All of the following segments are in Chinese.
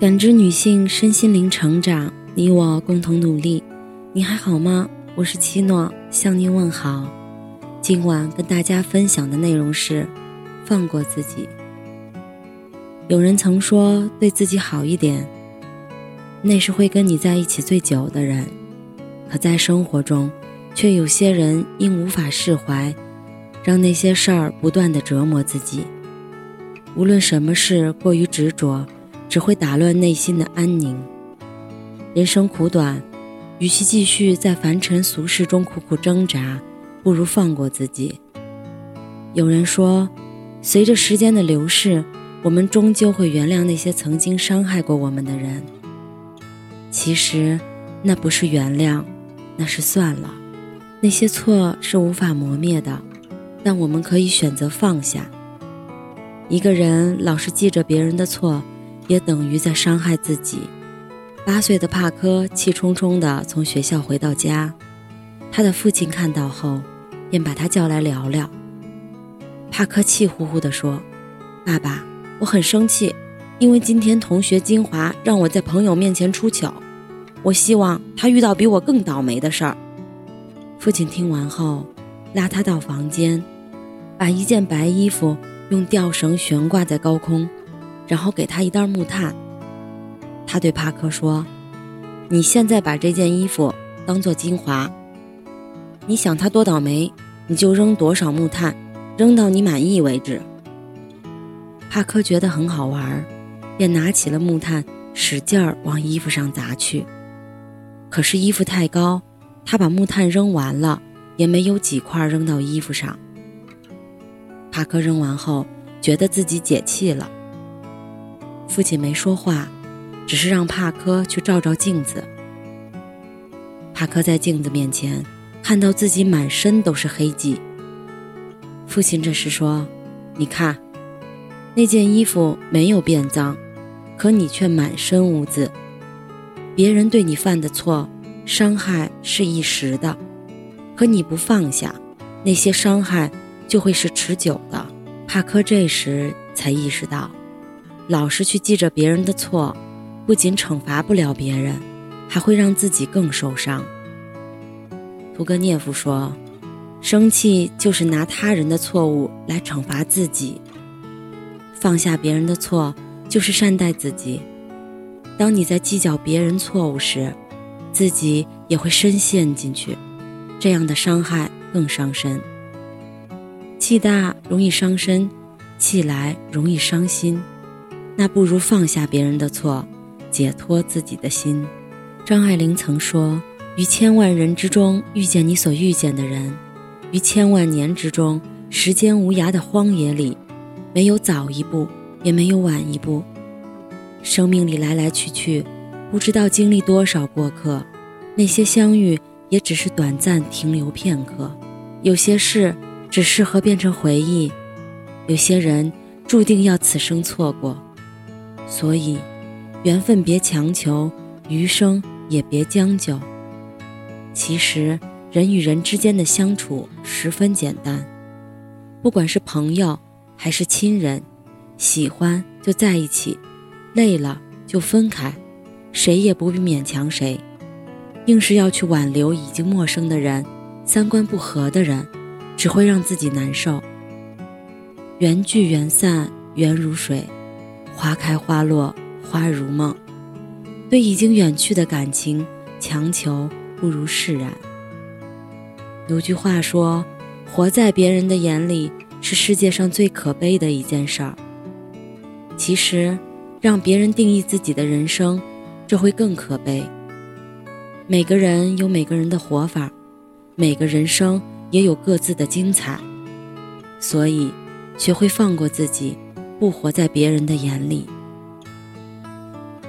感知女性身心灵成长，你我共同努力。你还好吗？我是七诺，向您问好。今晚跟大家分享的内容是：放过自己。有人曾说，对自己好一点，那是会跟你在一起最久的人。可在生活中，却有些人因无法释怀，让那些事儿不断的折磨自己。无论什么事过于执着。只会打乱内心的安宁。人生苦短，与其继续在凡尘俗世中苦苦挣扎，不如放过自己。有人说，随着时间的流逝，我们终究会原谅那些曾经伤害过我们的人。其实，那不是原谅，那是算了。那些错是无法磨灭的，但我们可以选择放下。一个人老是记着别人的错。也等于在伤害自己。八岁的帕科气冲冲地从学校回到家，他的父亲看到后，便把他叫来聊聊。帕科气呼呼地说：“爸爸，我很生气，因为今天同学金华让我在朋友面前出糗。我希望他遇到比我更倒霉的事儿。”父亲听完后，拉他到房间，把一件白衣服用吊绳悬挂在高空。然后给他一袋木炭。他对帕克说：“你现在把这件衣服当做精华。你想他多倒霉，你就扔多少木炭，扔到你满意为止。”帕克觉得很好玩，便拿起了木炭，使劲儿往衣服上砸去。可是衣服太高，他把木炭扔完了，也没有几块扔到衣服上。帕克扔完后，觉得自己解气了。父亲没说话，只是让帕科去照照镜子。帕科在镜子面前看到自己满身都是黑迹。父亲这时说：“你看，那件衣服没有变脏，可你却满身污渍。别人对你犯的错，伤害是一时的，可你不放下，那些伤害就会是持久的。”帕科这时才意识到。老是去记着别人的错，不仅惩罚不了别人，还会让自己更受伤。屠格涅夫说：“生气就是拿他人的错误来惩罚自己。放下别人的错，就是善待自己。当你在计较别人错误时，自己也会深陷进去，这样的伤害更伤身。气大容易伤身，气来容易伤心。”那不如放下别人的错，解脱自己的心。张爱玲曾说：“于千万人之中遇见你所遇见的人，于千万年之中，时间无涯的荒野里，没有早一步，也没有晚一步。生命里来来去去，不知道经历多少过客，那些相遇也只是短暂停留片刻。有些事只适合变成回忆，有些人注定要此生错过。”所以，缘分别强求，余生也别将就。其实，人与人之间的相处十分简单，不管是朋友还是亲人，喜欢就在一起，累了就分开，谁也不必勉强谁。硬是要去挽留已经陌生的人，三观不合的人，只会让自己难受。缘聚缘散，缘如水。花开花落，花如梦。对已经远去的感情，强求不如释然。有句话说：“活在别人的眼里，是世界上最可悲的一件事儿。”其实，让别人定义自己的人生，这会更可悲。每个人有每个人的活法，每个人生也有各自的精彩。所以，学会放过自己。不活在别人的眼里。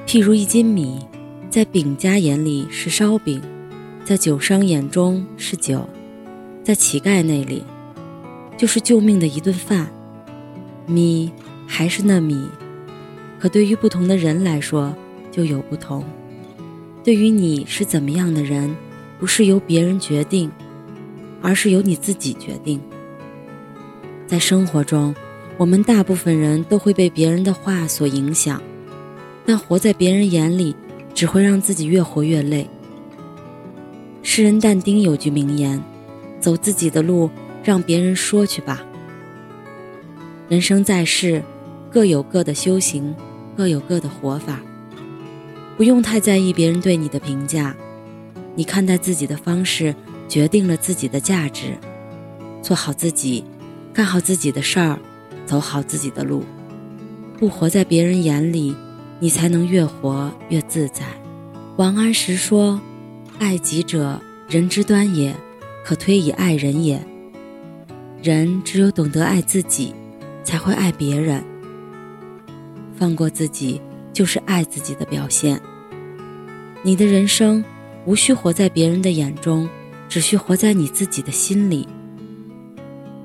譬如一斤米，在饼家眼里是烧饼，在酒商眼中是酒，在乞丐那里，就是救命的一顿饭。米还是那米，可对于不同的人来说就有不同。对于你是怎么样的人，不是由别人决定，而是由你自己决定。在生活中。我们大部分人都会被别人的话所影响，但活在别人眼里，只会让自己越活越累。诗人但丁有句名言：“走自己的路，让别人说去吧。”人生在世，各有各的修行，各有各的活法，不用太在意别人对你的评价。你看待自己的方式，决定了自己的价值。做好自己，干好自己的事儿，走好自己的路，不活在别人眼里，你才能越活越自在。王安石说：“爱己者，人之端也，可推以爱人也。人只有懂得爱自己，才会爱别人。放过自己，就是爱自己的表现。你的人生，无需活在别人的眼中，只需活在你自己的心里。”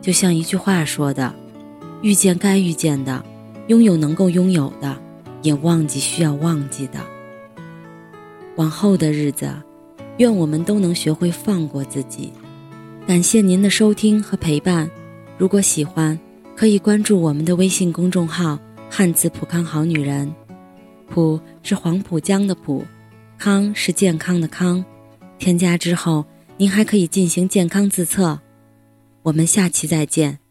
就像一句话说的：“遇见该遇见的，拥有能够拥有的，也忘记需要忘记的。”往后的日子，愿我们都能学会放过自己。感谢您的收听和陪伴。如果喜欢，可以关注我们的微信公众号“汉字浦康好女人”。浦是黄浦江的浦，康是健康的康。添加之后，您还可以进行健康自测。我们下期再见。